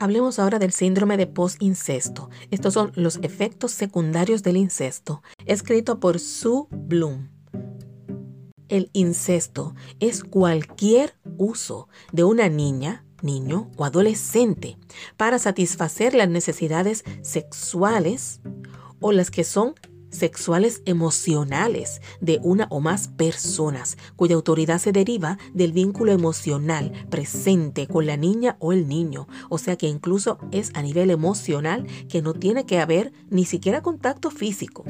Hablemos ahora del síndrome de post-incesto. Estos son los efectos secundarios del incesto, escrito por Sue Bloom. El incesto es cualquier uso de una niña, niño o adolescente para satisfacer las necesidades sexuales o las que son sexuales emocionales de una o más personas cuya autoridad se deriva del vínculo emocional presente con la niña o el niño. O sea que incluso es a nivel emocional que no tiene que haber ni siquiera contacto físico.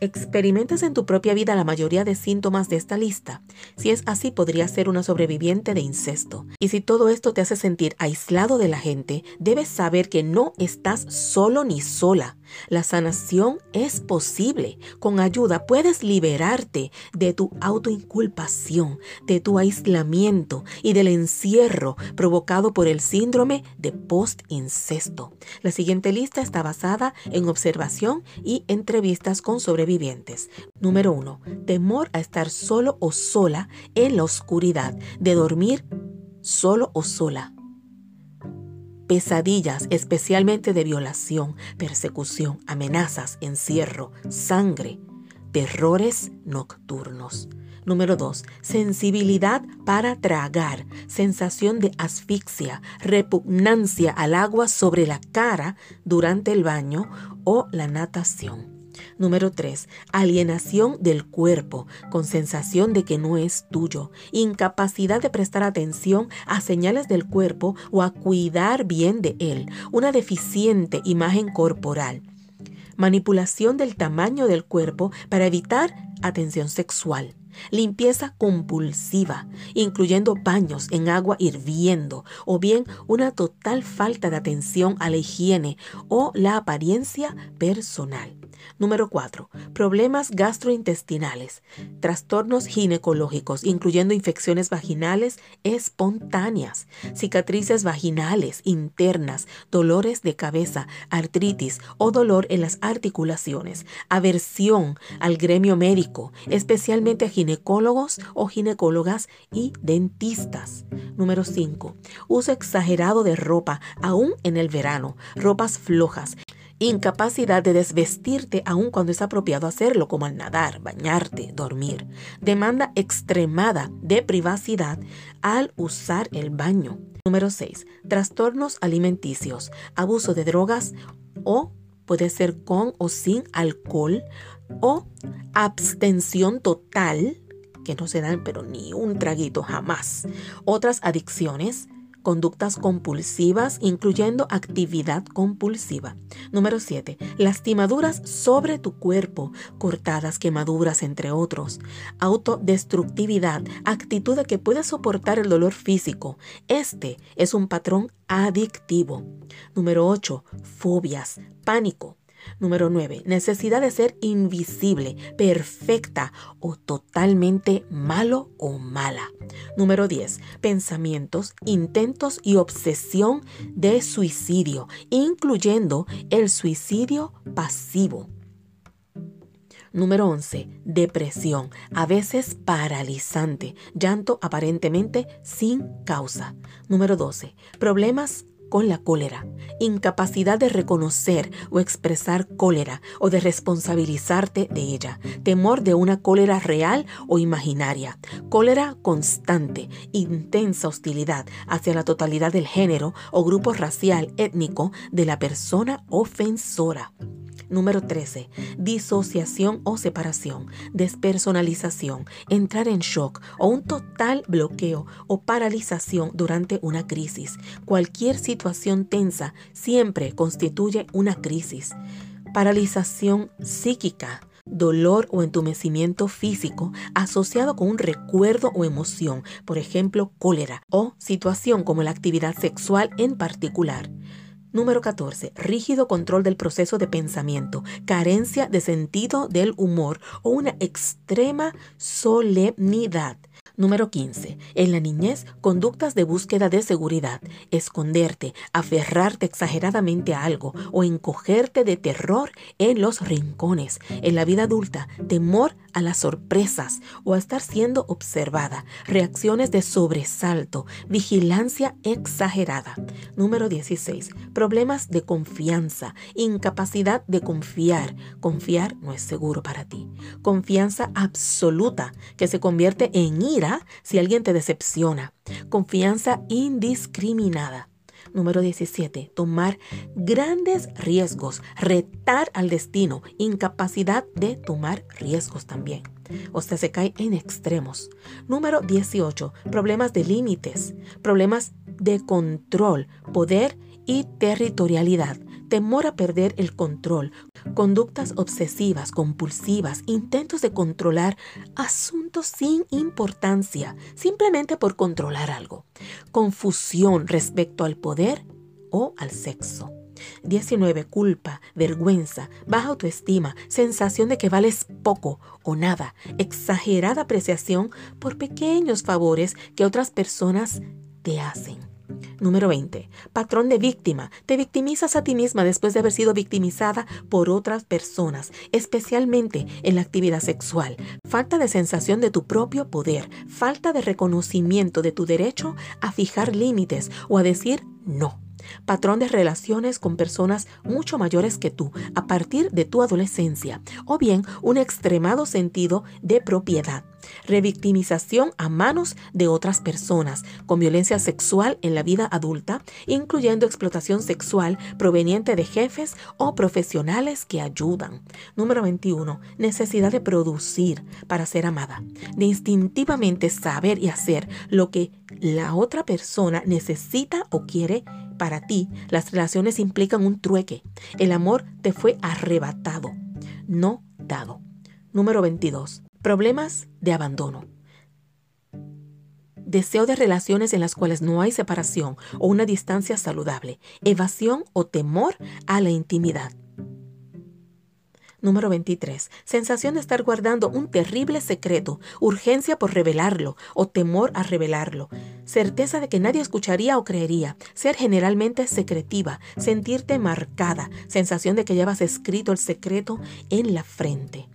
¿Experimentas en tu propia vida la mayoría de síntomas de esta lista? Si es así, podrías ser una sobreviviente de incesto. Y si todo esto te hace sentir aislado de la gente, debes saber que no estás solo ni sola. La sanación es posible. Con ayuda puedes liberarte de tu autoinculpación, de tu aislamiento y del encierro provocado por el síndrome de post-incesto. La siguiente lista está basada en observación y entrevistas con sobrevivientes. Número 1. Temor a estar solo o sola en la oscuridad, de dormir solo o sola pesadillas, especialmente de violación, persecución, amenazas, encierro, sangre, terrores nocturnos. Número 2. Sensibilidad para tragar, sensación de asfixia, repugnancia al agua sobre la cara durante el baño o la natación. Número 3. Alienación del cuerpo, con sensación de que no es tuyo. Incapacidad de prestar atención a señales del cuerpo o a cuidar bien de él. Una deficiente imagen corporal. Manipulación del tamaño del cuerpo para evitar atención sexual limpieza compulsiva, incluyendo baños en agua hirviendo, o bien una total falta de atención a la higiene o la apariencia personal. Número 4. Problemas gastrointestinales, trastornos ginecológicos, incluyendo infecciones vaginales espontáneas, cicatrices vaginales internas, dolores de cabeza, artritis o dolor en las articulaciones, aversión al gremio médico, especialmente a ginecólogos o ginecólogas y dentistas. Número 5. Uso exagerado de ropa, aún en el verano, ropas flojas, Incapacidad de desvestirte aun cuando es apropiado hacerlo, como al nadar, bañarte, dormir. Demanda extremada de privacidad al usar el baño. Número 6. Trastornos alimenticios, abuso de drogas o puede ser con o sin alcohol o abstención total, que no se dan pero ni un traguito jamás. Otras adicciones, conductas compulsivas, incluyendo actividad compulsiva. Número 7. Lastimaduras sobre tu cuerpo, cortadas, quemaduras, entre otros. Autodestructividad, actitud de que puedes soportar el dolor físico. Este es un patrón adictivo. Número 8. Fobias, pánico, Número 9. Necesidad de ser invisible, perfecta o totalmente malo o mala. Número 10. Pensamientos, intentos y obsesión de suicidio, incluyendo el suicidio pasivo. Número 11. Depresión, a veces paralizante, llanto aparentemente sin causa. Número 12. Problemas con la cólera, incapacidad de reconocer o expresar cólera o de responsabilizarte de ella, temor de una cólera real o imaginaria, cólera constante, intensa hostilidad hacia la totalidad del género o grupo racial étnico de la persona ofensora. Número 13. Disociación o separación, despersonalización, entrar en shock o un total bloqueo o paralización durante una crisis. Cualquier situación tensa siempre constituye una crisis. Paralización psíquica, dolor o entumecimiento físico asociado con un recuerdo o emoción, por ejemplo, cólera, o situación como la actividad sexual en particular. Número 14. Rígido control del proceso de pensamiento, carencia de sentido del humor o una extrema solemnidad. Número 15. En la niñez, conductas de búsqueda de seguridad, esconderte, aferrarte exageradamente a algo o encogerte de terror en los rincones. En la vida adulta, temor a las sorpresas o a estar siendo observada, reacciones de sobresalto, vigilancia exagerada. Número 16. Problemas de confianza, incapacidad de confiar. Confiar no es seguro para ti. Confianza absoluta que se convierte en ira si alguien te decepciona. Confianza indiscriminada. Número 17. Tomar grandes riesgos. Retar al destino. Incapacidad de tomar riesgos también. O sea, se cae en extremos. Número 18. Problemas de límites. Problemas de control, poder y territorialidad temor a perder el control, conductas obsesivas, compulsivas, intentos de controlar asuntos sin importancia, simplemente por controlar algo, confusión respecto al poder o al sexo. 19. Culpa, vergüenza, baja autoestima, sensación de que vales poco o nada, exagerada apreciación por pequeños favores que otras personas te hacen. Número 20. Patrón de víctima. Te victimizas a ti misma después de haber sido victimizada por otras personas, especialmente en la actividad sexual. Falta de sensación de tu propio poder. Falta de reconocimiento de tu derecho a fijar límites o a decir no patrón de relaciones con personas mucho mayores que tú a partir de tu adolescencia, o bien un extremado sentido de propiedad, revictimización a manos de otras personas, con violencia sexual en la vida adulta, incluyendo explotación sexual proveniente de jefes o profesionales que ayudan. Número 21. Necesidad de producir para ser amada, de instintivamente saber y hacer lo que la otra persona necesita o quiere para ti, las relaciones implican un trueque. El amor te fue arrebatado, no dado. Número 22. Problemas de abandono. Deseo de relaciones en las cuales no hay separación o una distancia saludable. Evasión o temor a la intimidad. Número 23. Sensación de estar guardando un terrible secreto, urgencia por revelarlo o temor a revelarlo. Certeza de que nadie escucharía o creería. Ser generalmente secretiva, sentirte marcada, sensación de que llevas escrito el secreto en la frente.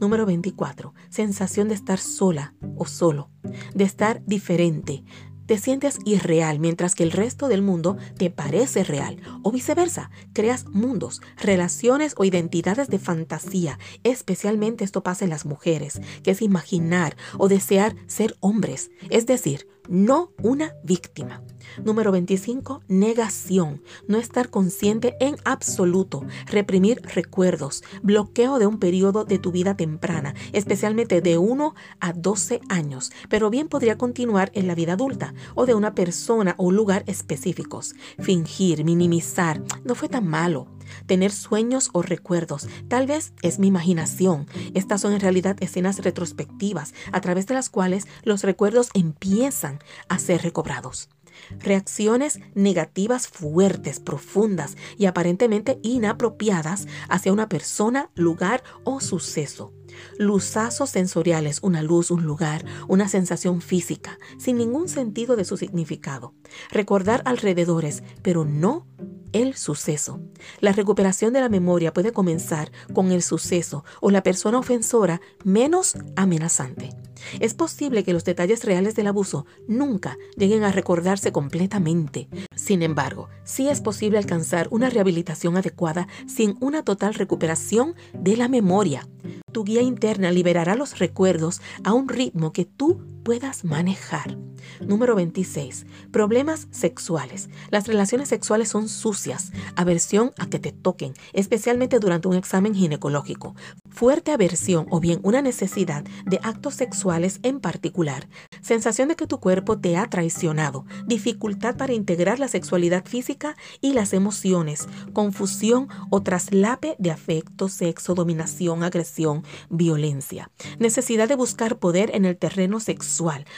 Número 24. Sensación de estar sola o solo, de estar diferente, te sientes irreal mientras que el resto del mundo te parece real. O viceversa, creas mundos, relaciones o identidades de fantasía. Especialmente esto pasa en las mujeres, que es imaginar o desear ser hombres, es decir, no una víctima. Número 25, negación. No estar consciente en absoluto. Reprimir recuerdos. Bloqueo de un periodo de tu vida temprana, especialmente de 1 a 12 años, pero bien podría continuar en la vida adulta o de una persona o lugar específicos. Fingir, minimizar. No fue tan malo tener sueños o recuerdos. Tal vez es mi imaginación. Estas son en realidad escenas retrospectivas a través de las cuales los recuerdos empiezan a ser recobrados. Reacciones negativas fuertes, profundas y aparentemente inapropiadas hacia una persona, lugar o suceso. Luzazos sensoriales, una luz, un lugar, una sensación física, sin ningún sentido de su significado. Recordar alrededores, pero no el suceso. La recuperación de la memoria puede comenzar con el suceso o la persona ofensora menos amenazante. Es posible que los detalles reales del abuso nunca lleguen a recordarse completamente. Sin embargo, sí es posible alcanzar una rehabilitación adecuada sin una total recuperación de la memoria. Tu guía interna liberará los recuerdos a un ritmo que tú puedas manejar. Número 26. Problemas sexuales. Las relaciones sexuales son sucias. Aversión a que te toquen, especialmente durante un examen ginecológico. Fuerte aversión o bien una necesidad de actos sexuales en particular. Sensación de que tu cuerpo te ha traicionado. Dificultad para integrar la sexualidad física y las emociones. Confusión o traslape de afecto, sexo, dominación, agresión, violencia. Necesidad de buscar poder en el terreno sexual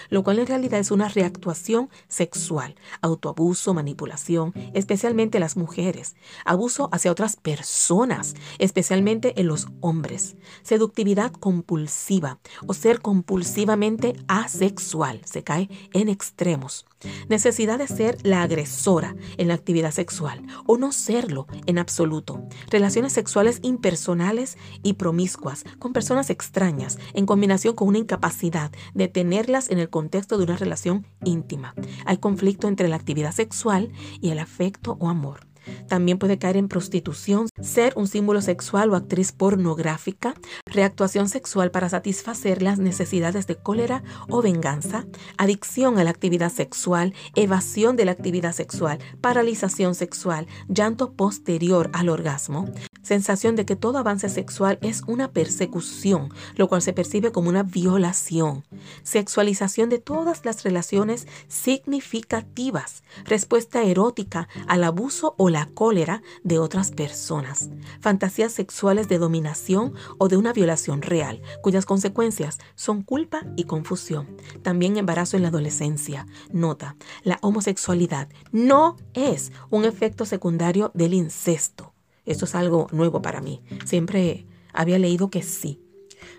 lo cual en realidad es una reactuación sexual, autoabuso, manipulación, especialmente las mujeres, abuso hacia otras personas, especialmente en los hombres, seductividad compulsiva o ser compulsivamente asexual sexual, se cae en extremos. Necesidad de ser la agresora en la actividad sexual o no serlo en absoluto. Relaciones sexuales impersonales y promiscuas con personas extrañas en combinación con una incapacidad de tenerlas en el contexto de una relación íntima. Hay conflicto entre la actividad sexual y el afecto o amor. También puede caer en prostitución, ser un símbolo sexual o actriz pornográfica, reactuación sexual para satisfacer las necesidades de cólera o venganza, adicción a la actividad sexual, evasión de la actividad sexual, paralización sexual, llanto posterior al orgasmo, sensación de que todo avance sexual es una persecución, lo cual se percibe como una violación, sexualización de todas las relaciones significativas, respuesta erótica al abuso o la cólera de otras personas, fantasías sexuales de dominación o de una violación real, cuyas consecuencias son culpa y confusión. También embarazo en la adolescencia. Nota, la homosexualidad no es un efecto secundario del incesto. Esto es algo nuevo para mí. Siempre había leído que sí.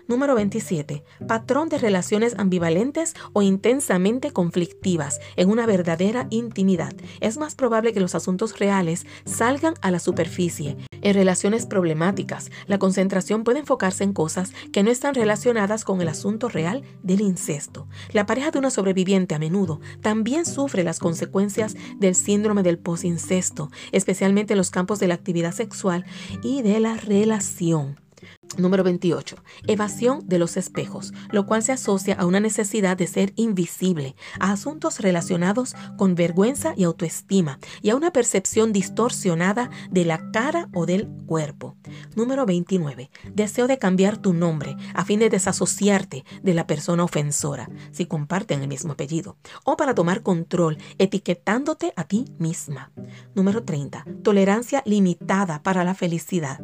Número 27. Patrón de relaciones ambivalentes o intensamente conflictivas en una verdadera intimidad. Es más probable que los asuntos reales salgan a la superficie. En relaciones problemáticas, la concentración puede enfocarse en cosas que no están relacionadas con el asunto real del incesto. La pareja de una sobreviviente a menudo también sufre las consecuencias del síndrome del posincesto, especialmente en los campos de la actividad sexual y de la relación. Número 28. Evasión de los espejos, lo cual se asocia a una necesidad de ser invisible, a asuntos relacionados con vergüenza y autoestima, y a una percepción distorsionada de la cara o del cuerpo. Número 29. Deseo de cambiar tu nombre a fin de desasociarte de la persona ofensora, si comparten el mismo apellido, o para tomar control, etiquetándote a ti misma. Número 30. Tolerancia limitada para la felicidad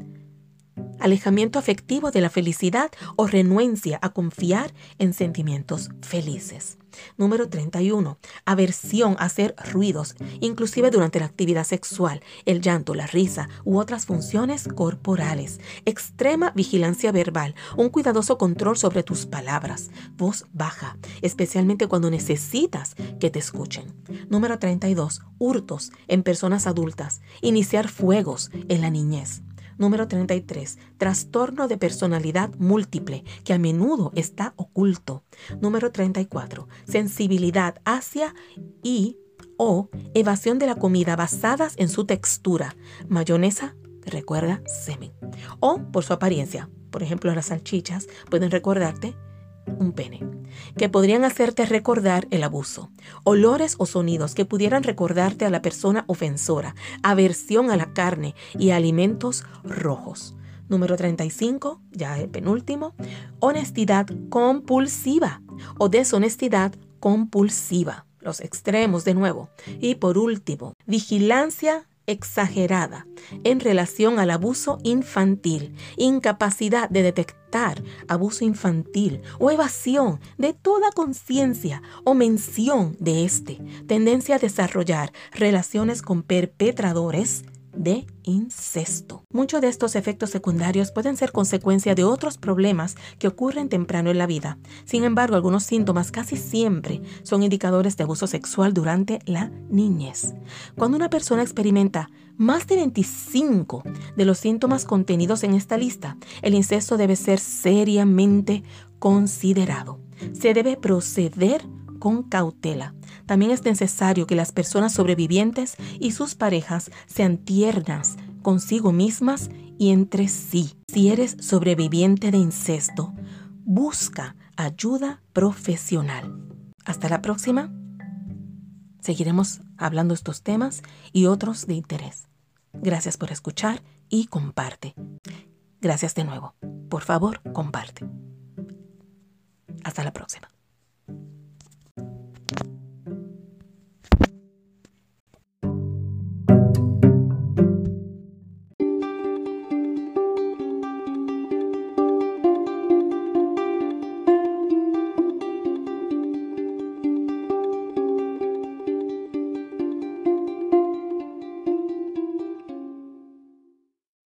alejamiento afectivo de la felicidad o renuencia a confiar en sentimientos felices. Número 31. Aversión a hacer ruidos, inclusive durante la actividad sexual, el llanto, la risa u otras funciones corporales. Extrema vigilancia verbal, un cuidadoso control sobre tus palabras. Voz baja, especialmente cuando necesitas que te escuchen. Número 32. Hurtos en personas adultas. Iniciar fuegos en la niñez. Número 33. Trastorno de personalidad múltiple, que a menudo está oculto. Número 34. Sensibilidad hacia y o evasión de la comida basadas en su textura. Mayonesa, recuerda, semen. O por su apariencia. Por ejemplo, las salchichas pueden recordarte un pene, que podrían hacerte recordar el abuso, olores o sonidos que pudieran recordarte a la persona ofensora, aversión a la carne y alimentos rojos. Número 35, ya el penúltimo, honestidad compulsiva o deshonestidad compulsiva. Los extremos de nuevo. Y por último, vigilancia exagerada en relación al abuso infantil, incapacidad de detectar abuso infantil o evasión de toda conciencia o mención de este, tendencia a desarrollar relaciones con perpetradores de incesto. Muchos de estos efectos secundarios pueden ser consecuencia de otros problemas que ocurren temprano en la vida. Sin embargo, algunos síntomas casi siempre son indicadores de abuso sexual durante la niñez. Cuando una persona experimenta más de 25 de los síntomas contenidos en esta lista, el incesto debe ser seriamente considerado. Se debe proceder con cautela. También es necesario que las personas sobrevivientes y sus parejas sean tiernas consigo mismas y entre sí. Si eres sobreviviente de incesto, busca ayuda profesional. Hasta la próxima. Seguiremos hablando estos temas y otros de interés. Gracias por escuchar y comparte. Gracias de nuevo. Por favor, comparte. Hasta la próxima.